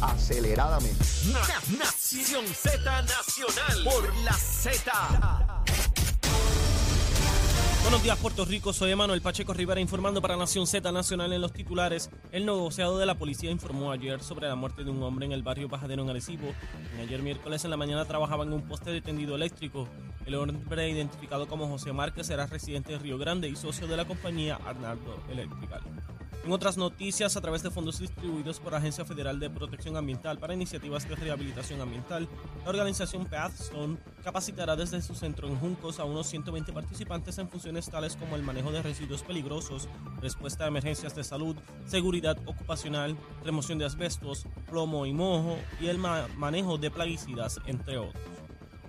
aceleradamente. Nación Z Nacional por la Z. Buenos días, Puerto Rico. Soy Emanuel Pacheco Rivera informando para Nación Z Nacional en los titulares. El negociado de la policía informó ayer sobre la muerte de un hombre en el barrio Bajadero en Arecibo. Ayer miércoles en la mañana trabajaba en un poste de tendido eléctrico. El hombre identificado como José Márquez era residente de Río Grande y socio de la compañía Arnaldo Electrical. En otras noticias, a través de fondos distribuidos por Agencia Federal de Protección Ambiental para iniciativas de rehabilitación ambiental, la organización Pathstone capacitará desde su centro en Juncos a unos 120 participantes en funciones tales como el manejo de residuos peligrosos, respuesta a emergencias de salud, seguridad ocupacional, remoción de asbestos, plomo y mojo y el manejo de plaguicidas, entre otros.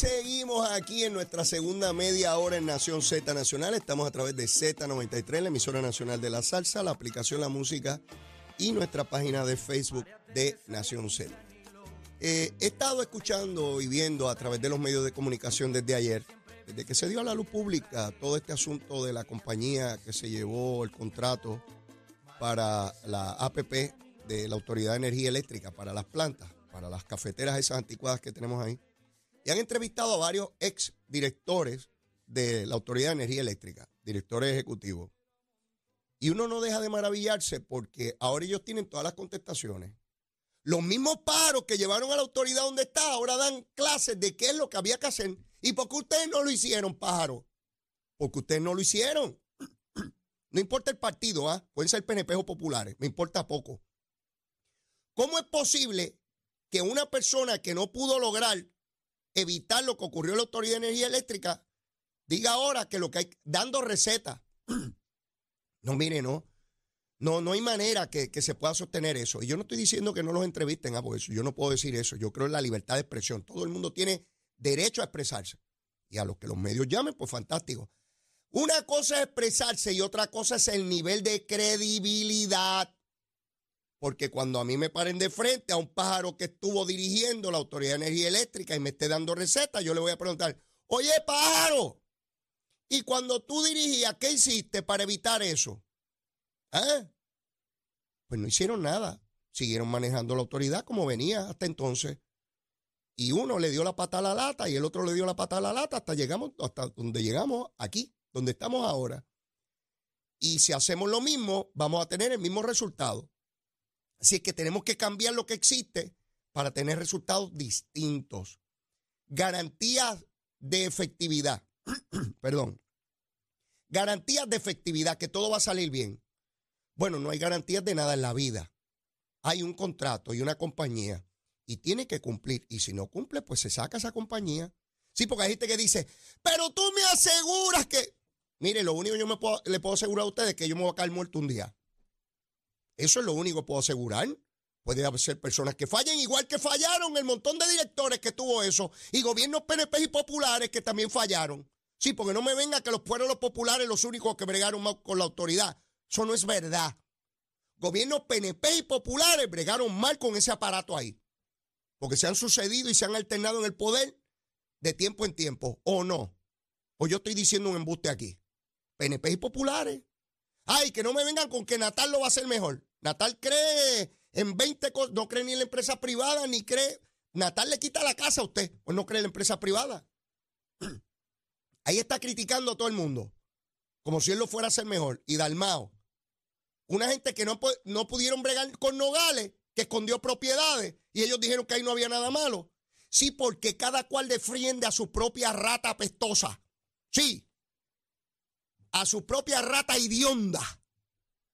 Seguimos aquí en nuestra segunda media hora en Nación Z Nacional. Estamos a través de Z93, la emisora nacional de la salsa, la aplicación La Música y nuestra página de Facebook de Nación Z. Eh, he estado escuchando y viendo a través de los medios de comunicación desde ayer, desde que se dio a la luz pública todo este asunto de la compañía que se llevó el contrato para la APP de la Autoridad de Energía Eléctrica, para las plantas, para las cafeteras esas anticuadas que tenemos ahí y han entrevistado a varios ex directores de la Autoridad de Energía Eléctrica, directores ejecutivos. Y uno no deja de maravillarse porque ahora ellos tienen todas las contestaciones. Los mismos paros que llevaron a la autoridad donde está ahora dan clases de qué es lo que había que hacer. ¿Y por qué ustedes no lo hicieron, pájaro? Porque ustedes no lo hicieron. No importa el partido, ¿ah? pueden ser PNP o populares, me importa poco. ¿Cómo es posible que una persona que no pudo lograr evitar lo que ocurrió en la Autoridad de Energía Eléctrica, diga ahora que lo que hay, dando recetas. No, mire, no. No, no hay manera que, se pueda sostener eso. Y yo no estoy diciendo que no los entrevisten, a por eso. Yo no puedo decir eso. Yo creo en la libertad de expresión. Todo el mundo tiene derecho a expresarse. Y a los que los medios llamen, pues fantástico. Una cosa es expresarse y otra cosa es el nivel de credibilidad. Porque cuando a mí me paren de frente a un pájaro que estuvo dirigiendo la Autoridad de Energía Eléctrica y me esté dando recetas, yo le voy a preguntar, oye pájaro, y cuando tú dirigías, ¿qué hiciste para evitar eso? ¿Eh? Pues no hicieron nada. Siguieron manejando la autoridad como venía hasta entonces. Y uno le dio la pata a la lata y el otro le dio la pata a la lata hasta llegamos, hasta donde llegamos aquí, donde estamos ahora. Y si hacemos lo mismo, vamos a tener el mismo resultado. Así que tenemos que cambiar lo que existe para tener resultados distintos. Garantías de efectividad. Perdón. Garantías de efectividad, que todo va a salir bien. Bueno, no hay garantías de nada en la vida. Hay un contrato y una compañía y tiene que cumplir. Y si no cumple, pues se saca esa compañía. Sí, porque hay gente que dice, pero tú me aseguras que... Mire, lo único que yo me le puedo asegurar a ustedes es que yo me voy a caer muerto un día. Eso es lo único que puedo asegurar. Puede ser personas que fallen, igual que fallaron el montón de directores que tuvo eso, y gobiernos PNP y populares que también fallaron. Sí, porque no me venga que los pueblos populares los únicos que bregaron mal con la autoridad. Eso no es verdad. Gobiernos PNP y populares bregaron mal con ese aparato ahí. Porque se han sucedido y se han alternado en el poder de tiempo en tiempo, o no. O yo estoy diciendo un embuste aquí. PNP y populares. Ay, que no me vengan con que Natal lo va a hacer mejor. Natal cree en 20 cosas, no cree ni en la empresa privada, ni cree. Natal le quita la casa a usted, pues no cree en la empresa privada. Ahí está criticando a todo el mundo, como si él lo fuera a hacer mejor. Y Dalmao, una gente que no, no pudieron bregar con Nogales, que escondió propiedades, y ellos dijeron que ahí no había nada malo. Sí, porque cada cual defiende a su propia rata apestosa. Sí, a su propia rata idionda.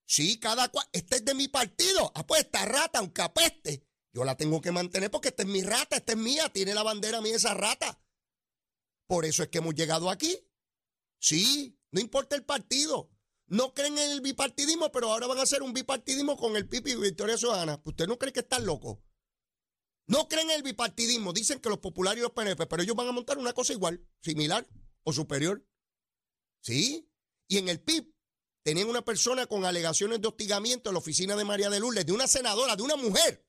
Sí, cada cual. Este es de mi partido. Ah, pues esta rata, aunque apeste, yo la tengo que mantener porque esta es mi rata, esta es mía, tiene la bandera mía esa rata. Por eso es que hemos llegado aquí. Sí, no importa el partido. No creen en el bipartidismo, pero ahora van a hacer un bipartidismo con el Pipi y Victoria Ciudadana. ¿Usted no cree que están locos? No creen en el bipartidismo. Dicen que los populares y los PNP, pero ellos van a montar una cosa igual, similar o superior. ¿Sí? Y en el PIB tenían una persona con alegaciones de hostigamiento en la oficina de María de Lourdes, de una senadora, de una mujer.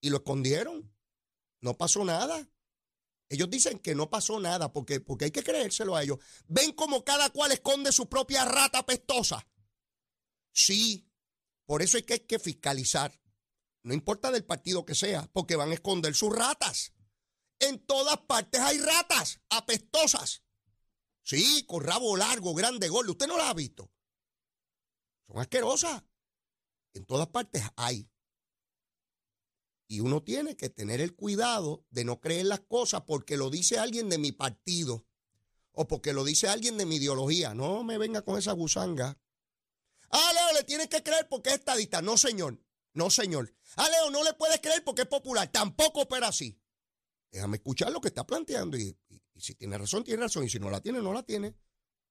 Y lo escondieron. No pasó nada. Ellos dicen que no pasó nada porque, porque hay que creérselo a ellos. Ven como cada cual esconde su propia rata pestosa. Sí, por eso es que hay que fiscalizar. No importa del partido que sea, porque van a esconder sus ratas. En todas partes hay ratas apestosas. Sí, con rabo largo, grande, gordo. Usted no las ha visto. Son asquerosas. En todas partes hay. Y uno tiene que tener el cuidado de no creer las cosas porque lo dice alguien de mi partido o porque lo dice alguien de mi ideología. No me venga con esa gusanga. Ah, Leo, le tienes que creer porque es estadista. No, señor. No, señor. Ah, Leo, no le puedes creer porque es popular. Tampoco opera así. Déjame escuchar lo que está planteando y, y si tiene razón, tiene razón. Y si no la tiene, no la tiene.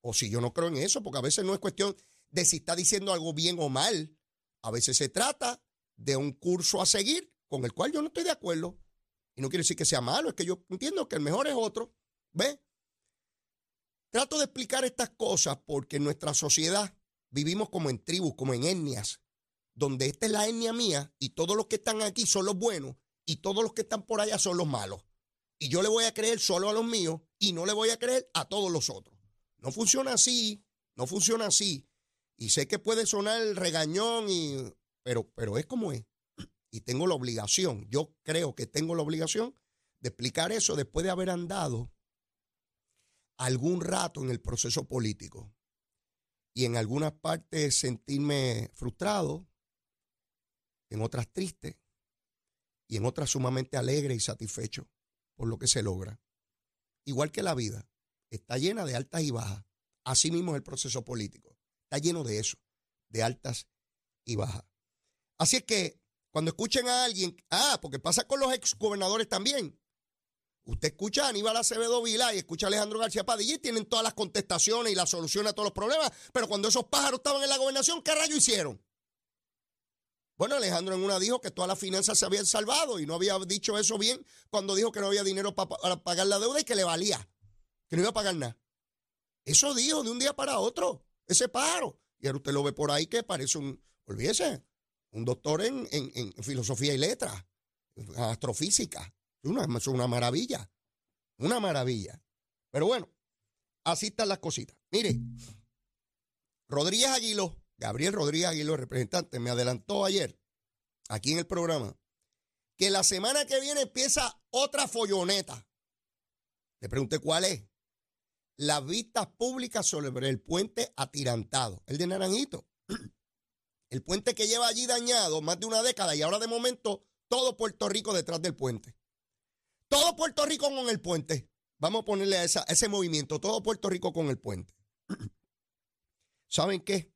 O si yo no creo en eso, porque a veces no es cuestión de si está diciendo algo bien o mal. A veces se trata de un curso a seguir con el cual yo no estoy de acuerdo. Y no quiere decir que sea malo, es que yo entiendo que el mejor es otro. ¿Ve? Trato de explicar estas cosas porque en nuestra sociedad vivimos como en tribus, como en etnias, donde esta es la etnia mía y todos los que están aquí son los buenos y todos los que están por allá son los malos. Y yo le voy a creer solo a los míos y no le voy a creer a todos los otros. No funciona así, no funciona así. Y sé que puede sonar el regañón, y, pero, pero es como es y tengo la obligación, yo creo que tengo la obligación de explicar eso después de haber andado algún rato en el proceso político y en algunas partes sentirme frustrado, en otras triste y en otras sumamente alegre y satisfecho por lo que se logra. Igual que la vida, está llena de altas y bajas. Así mismo es el proceso político. Está lleno de eso, de altas y bajas. Así es que cuando escuchen a alguien, ah, porque pasa con los exgobernadores también. Usted escucha a Aníbal Acevedo Vila y escucha a Alejandro García Padilla y tienen todas las contestaciones y la solución a todos los problemas. Pero cuando esos pájaros estaban en la gobernación, ¿qué rayo hicieron? Bueno, Alejandro en una dijo que todas las finanzas se habían salvado y no había dicho eso bien cuando dijo que no había dinero para pagar la deuda y que le valía, que no iba a pagar nada. Eso dijo de un día para otro, ese pájaro. Y ahora usted lo ve por ahí que parece un, olvídese, un doctor en, filosofía y letras, astrofísica. Es una, es una maravilla, una maravilla. Pero bueno, así están las cositas. Mire, Rodríguez Aguiló, Gabriel Rodríguez Aguiló, representante, me adelantó ayer, aquí en el programa, que la semana que viene empieza otra folloneta. Le pregunté cuál es. Las vistas públicas sobre el puente atirantado, el de Naranjito. El puente que lleva allí dañado más de una década y ahora de momento todo Puerto Rico detrás del puente. Todo Puerto Rico con el puente. Vamos a ponerle a, ese movimiento, todo Puerto Rico con el puente. ¿Saben qué?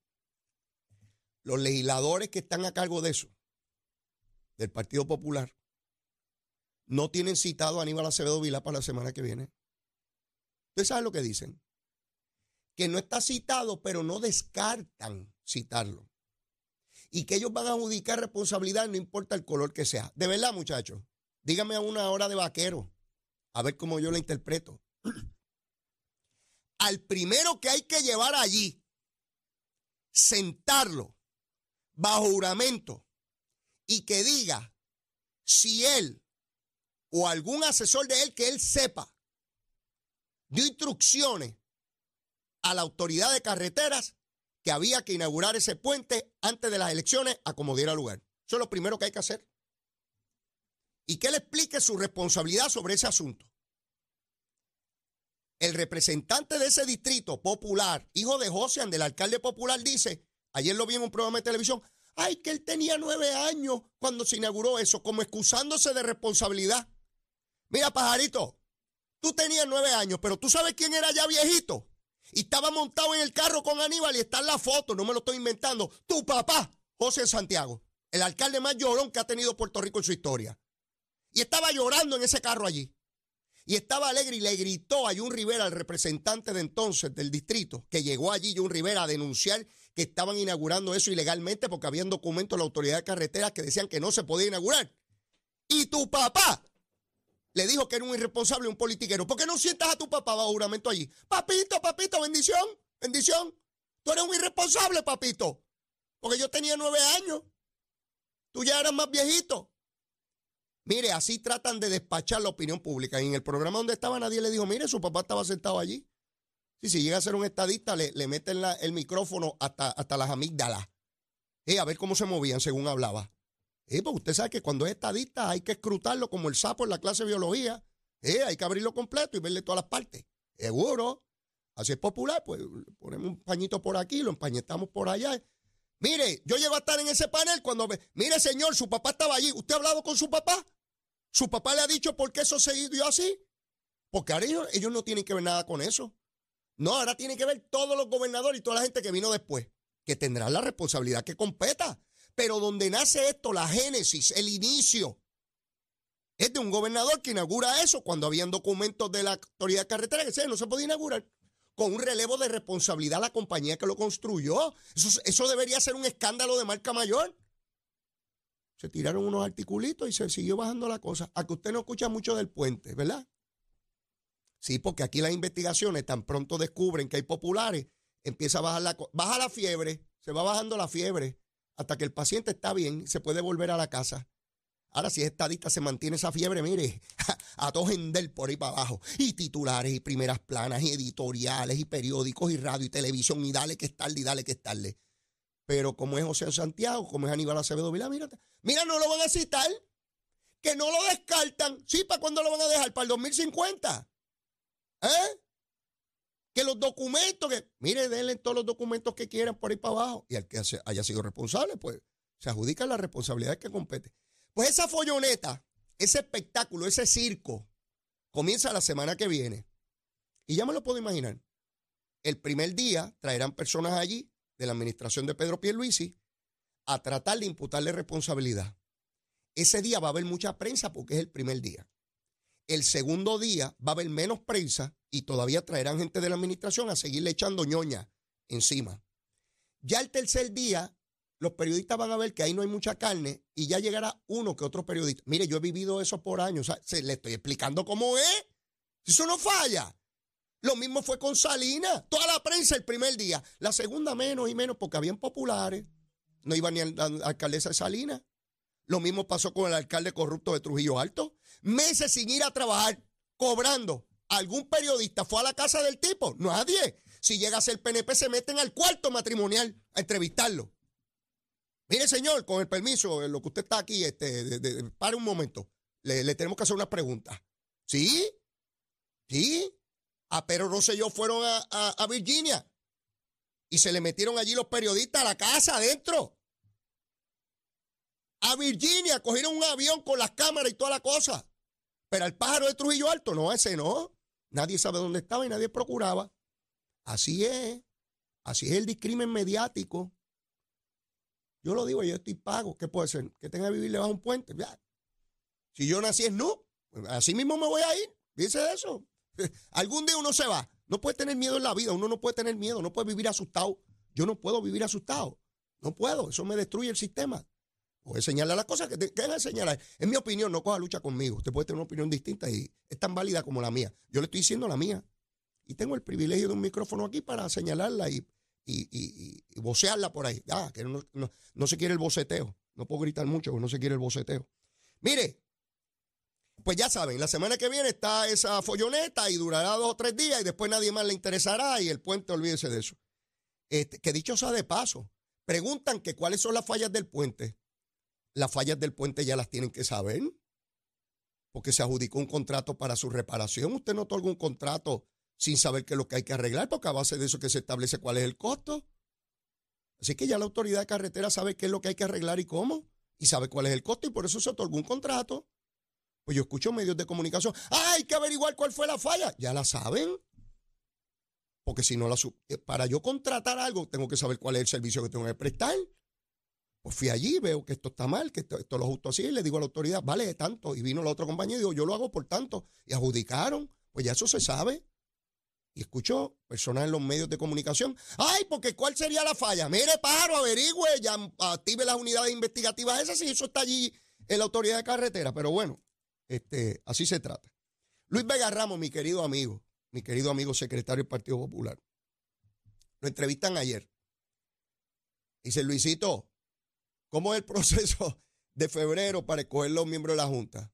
Los legisladores que están a cargo de eso, del Partido Popular, no tienen citado a Aníbal Acevedo Vila para la semana que viene. ¿Ustedes saben lo que dicen? Que no está citado, pero no descartan citarlo y que ellos van a adjudicar responsabilidad no importa el color que sea. De verdad, muchachos, dígame a una hora de vaquero, a ver cómo yo la interpreto. Al primero que hay que llevar allí, sentarlo bajo juramento y que diga si él o algún asesor de él que él sepa dio instrucciones a la autoridad de carreteras que había que inaugurar ese puente antes de las elecciones a como diera lugar. Eso es lo primero que hay que hacer. Y que él explique su responsabilidad sobre ese asunto. El representante de ese distrito popular, hijo de José, del alcalde popular, dice, ayer lo vi en un programa de televisión, ay, que él tenía nueve años cuando se inauguró eso, como excusándose de responsabilidad. Mira, pajarito, tú tenías nueve años, pero tú sabes quién era ya viejito. Y estaba montado en el carro con Aníbal y está en la foto, no me lo estoy inventando. Tu papá, José Santiago, el alcalde más llorón que ha tenido Puerto Rico en su historia. Y estaba llorando en ese carro allí. Y estaba alegre y le gritó a Jun Rivera, el representante de entonces del distrito, que llegó allí Jun Rivera a denunciar que estaban inaugurando eso ilegalmente porque habían documentos de la autoridad de carreteras que decían que no se podía inaugurar. Y tu papá le dijo que era un irresponsable, un politiquero. ¿Por qué no sientas a tu papá bajo juramento allí? Papito, papito, bendición, bendición. Tú eres un irresponsable, papito. Porque yo tenía nueve años. Tú ya eras más viejito. Mire, así tratan de despachar la opinión pública. Y en el programa donde estaba nadie le dijo, mire, su papá estaba sentado allí. Sí, si llega a ser un estadista, le, le meten el micrófono hasta, hasta las amígdalas. Eh, a ver cómo se movían según hablaba. Eh, pues usted sabe que cuando es estadista hay que escrutarlo como el sapo en la clase de biología. Eh, hay que abrirlo completo y verle todas las partes. Seguro. Así es popular, pues ponemos un pañito por aquí, lo empañetamos por allá. Mire, yo llego a estar en ese panel cuando ve, mire señor, su papá estaba allí. ¿Usted ha hablado con su papá? ¿Su papá le ha dicho por qué eso se dio así? Porque ahora ellos, no tienen que ver nada con eso. No, ahora tienen que ver todos los gobernadores y toda la gente que vino después, que tendrán la responsabilidad que competa. Pero donde nace esto, la génesis, el inicio, es de un gobernador que inaugura eso cuando habían documentos de la autoridad carretera que no se podía inaugurar con un relevo de responsabilidad a la compañía que lo construyó. Eso, eso debería ser un escándalo de marca mayor. Se tiraron unos articulitos y se siguió bajando la cosa. A que usted no escucha mucho del puente, ¿verdad? Sí, porque aquí las investigaciones tan pronto descubren que hay populares, empieza a bajar la, baja la fiebre, se va bajando la fiebre hasta que el paciente está bien, se puede volver a la casa. Ahora, si es estadista, se mantiene esa fiebre, mire, a todo del por ahí para abajo. Y titulares, y primeras planas, y editoriales, y periódicos, y radio, y televisión, y dale que es tarde, y dale que es tarde. Pero como es José Santiago, como es Aníbal Acevedo Vilá, mira, mira, no lo van a citar. Que no lo descartan. Sí, ¿para cuándo lo van a dejar? ¿Para el 2050? ¿Eh? Que los documentos, que, mire, denle todos los documentos que quieran por ahí para abajo. Y al que haya sido responsable, pues se adjudica la responsabilidad que compete. Pues esa folloneta, ese espectáculo, ese circo, comienza la semana que viene. Y ya me lo puedo imaginar. El primer día traerán personas allí de la administración de Pedro Pierluisi a tratar de imputarle responsabilidad. Ese día va a haber mucha prensa porque es el primer día. El segundo día va a haber menos prensa y todavía traerán gente de la administración a seguirle echando ñoña encima. Ya el tercer día, los periodistas van a ver que ahí no hay mucha carne y ya llegará uno que otro periodista. Mire, yo he vivido eso por años. se, le estoy explicando cómo es. Eso no falla. Lo mismo fue con Salinas. Toda la prensa el primer día. La segunda menos y menos porque habían populares. No iba ni a la alcaldesa de Salinas. Lo mismo pasó con el alcalde corrupto de Trujillo Alto. Meses sin ir a trabajar, cobrando. ¿Algún periodista fue a la casa del tipo? Nadie. Si llega a ser PNP, se meten al cuarto matrimonial a entrevistarlo. Mire, señor, con el permiso, lo que usted está aquí, este, pare un momento. Le, tenemos que hacer una pregunta. ¿Sí? ¿Sí? a ah, Pedro Rosselló fueron a, Virginia y se le metieron allí los periodistas a la casa adentro. A Virginia cogieron un avión con las cámaras y toda la cosa. Pero al pájaro de Trujillo Alto, no, ese no. Nadie sabe dónde estaba y nadie procuraba. Así es. Así es el discrimen mediático. Yo lo digo, yo estoy pago. ¿Qué puede ser? Que tenga que vivir debajo de un puente. Si yo nací en no, así mismo me voy a ir. Dice eso. Algún día uno se va. No puede tener miedo en la vida. Uno no puede tener miedo. No puede vivir asustado. Yo no puedo vivir asustado. No puedo. Eso me destruye el sistema. A señalar las cosas que tenga señalar. En mi opinión, no coja lucha conmigo. Usted puede tener una opinión distinta y es tan válida como la mía. Yo le estoy diciendo la mía. Y tengo el privilegio de un micrófono aquí para señalarla y, y, vocearla por ahí. Ah, que no, no, se quiere el boceteo. No puedo gritar mucho porque no se quiere el boceteo. Mire, pues ya saben, la semana que viene está esa folloneta y durará dos o tres días y después nadie más le interesará y el puente, olvídese de eso. Este, que dicho sea de paso, preguntan que cuáles son las fallas del puente. Las fallas del puente ya las tienen que saber, porque se adjudicó un contrato para su reparación. Usted no otorga un contrato sin saber qué es lo que hay que arreglar, porque a base de eso que se establece cuál es el costo. Así que ya la autoridad de carretera sabe qué es lo que hay que arreglar y cómo, y sabe cuál es el costo, y por eso se otorgó un contrato. Pues yo escucho medios de comunicación, ah, hay que averiguar cuál fue la falla. Ya la saben. Porque si no la eh, para yo contratar algo, tengo que saber cuál es el servicio que tengo que prestar. Pues fui allí, veo que esto está mal, que esto, lo justo así, y le digo a la autoridad, vale tanto. Y vino la otra compañía y digo, yo lo hago por tanto. Y adjudicaron. Pues ya eso se sabe. Y escucho personas en los medios de comunicación. Ay, porque ¿cuál sería la falla? Mire, paro, averigüe, ya active las unidades investigativas esas y eso está allí en la autoridad de carretera. Pero bueno, Este, así se trata. Luis Vega Ramos, mi querido amigo, mi querido amigo secretario del Partido Popular, lo entrevistan ayer. Dice, Luisito, ¿cómo es el proceso de febrero para escoger los miembros de la Junta?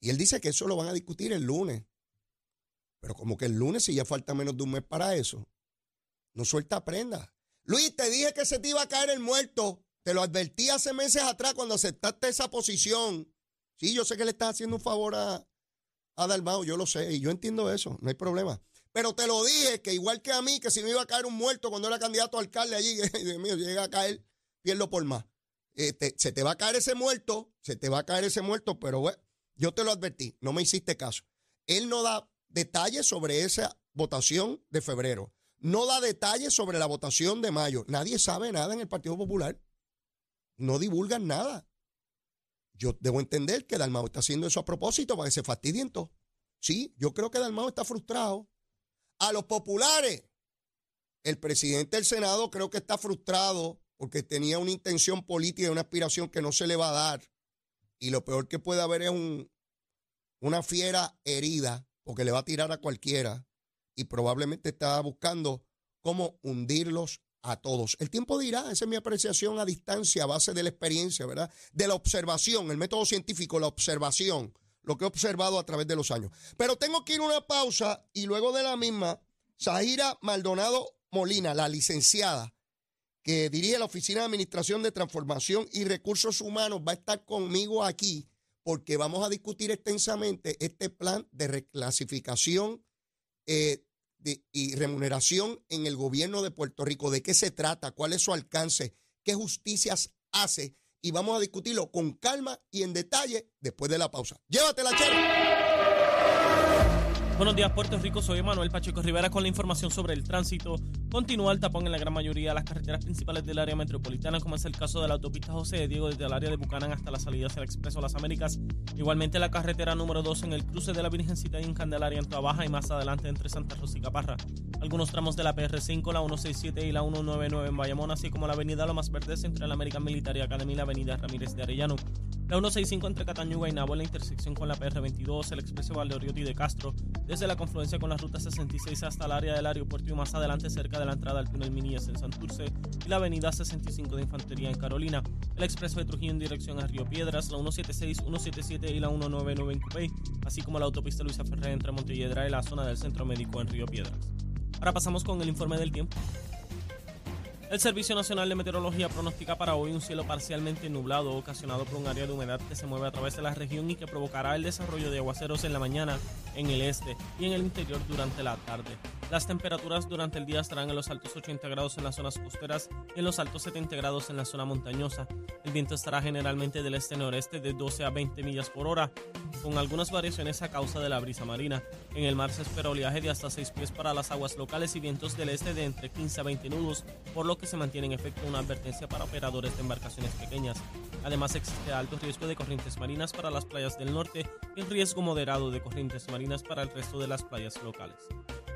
Y él dice que eso lo van a discutir el lunes. Pero como que el lunes, si ya falta menos de un mes para eso, no suelta prenda. Luis, te dije que se te iba a caer el muerto. Te lo advertí hace meses atrás cuando aceptaste esa posición. Sí, yo sé que le estás haciendo un favor a, a Dalmao, yo lo sé, y yo entiendo eso, no hay problema. Pero te lo dije, que igual que a mí, que si me iba a caer un muerto cuando era candidato a alcalde allí, Dios mío, llega a caer, pierdo por más. Este, se te va a caer ese muerto, se te va a caer ese muerto, pero bueno, yo te lo advertí, no me hiciste caso. Él no da detalles sobre esa votación de febrero, no da detalles sobre la votación de mayo. Nadie sabe nada en el Partido Popular. No divulgan nada. Yo debo entender que Dalmao está haciendo eso a propósito para que se fastidien todos. Sí, yo creo que Dalmao está frustrado. A los populares, el presidente del Senado creo que está frustrado porque tenía una intención política y una aspiración que no se le va a dar. Y lo peor que puede haber es un, una fiera herida porque le va a tirar a cualquiera y probablemente está buscando cómo hundirlos a todos. El tiempo dirá, esa es mi apreciación a distancia, a base de la experiencia, ¿verdad? De la observación, el método científico, la observación, lo que he observado a través de los años. Pero tengo que ir a una pausa y luego de la misma, Zahira Maldonado Molina, la licenciada, que dirige la Oficina de Administración de Transformación y Recursos Humanos, va a estar conmigo aquí porque vamos a discutir extensamente este plan de reclasificación eh, y remuneración en el gobierno de Puerto Rico. ¿De qué se trata? ¿Cuál es su alcance? ¿Qué justicias hace? Y vamos a discutirlo con calma y en detalle después de la pausa. Llévatela, Chelo. Buenos días, Puerto Rico. Soy Manuel Pacheco Rivera con la información sobre el tránsito. Continúa el tapón en la gran mayoría de las carreteras principales del área metropolitana, como es el caso de la autopista José de Diego desde el área de Bucanán hasta la salida hacia el Expreso Las Américas. Igualmente la carretera número 2 en el cruce de la Virgencita y en Candelaria en Trabaja y más adelante entre Santa Rosa y Caparra. Algunos tramos de la PR5, la 167 y la 199 en Bayamón, así como la avenida Lomas Verdes entre la American Military Academy y la avenida Ramírez de Arellano. La 165 entre Catañuga y Nabo en la intersección con la PR22, el expreso Valdeoriotti de Castro, desde la confluencia con la ruta 66 hasta el área del aeropuerto y más adelante cerca de la entrada al túnel Minies en Santurce y la avenida 65 de Infantería en Carolina, el expreso de Trujillo en dirección a Río Piedras, la 176, 177 y la 199 en Cupey, así como la autopista Luisa Ferrer entre Montelledra y la zona del Centro Médico en Río Piedras. Ahora pasamos con el informe del tiempo. El Servicio Nacional de Meteorología pronostica para hoy un cielo parcialmente nublado ocasionado por un área de humedad que se mueve a través de la región y que provocará el desarrollo de aguaceros en la mañana en el este y en el interior durante la tarde. Las temperaturas durante el día estarán en los altos 80 grados en las zonas costeras y en los altos 70 grados en la zona montañosa. El viento estará generalmente del este-noreste de 12 a 20 millas por hora, con algunas variaciones a causa de la brisa marina. En el mar se espera oleaje de hasta 6 pies para las aguas locales y vientos del este de entre 15 a 20 nudos, por lo que se mantiene en efecto una advertencia para operadores de embarcaciones pequeñas. Además existe alto riesgo de corrientes marinas para las playas del norte y riesgo moderado de corrientes marinas para el resto de las playas locales.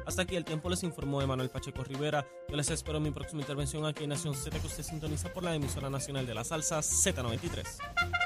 Hasta aquí el tiempo les informó Emanuel Pacheco Rivera. Yo les espero en mi próxima intervención aquí en Nación Z que usted sintoniza por la emisora nacional de la salsa Z93.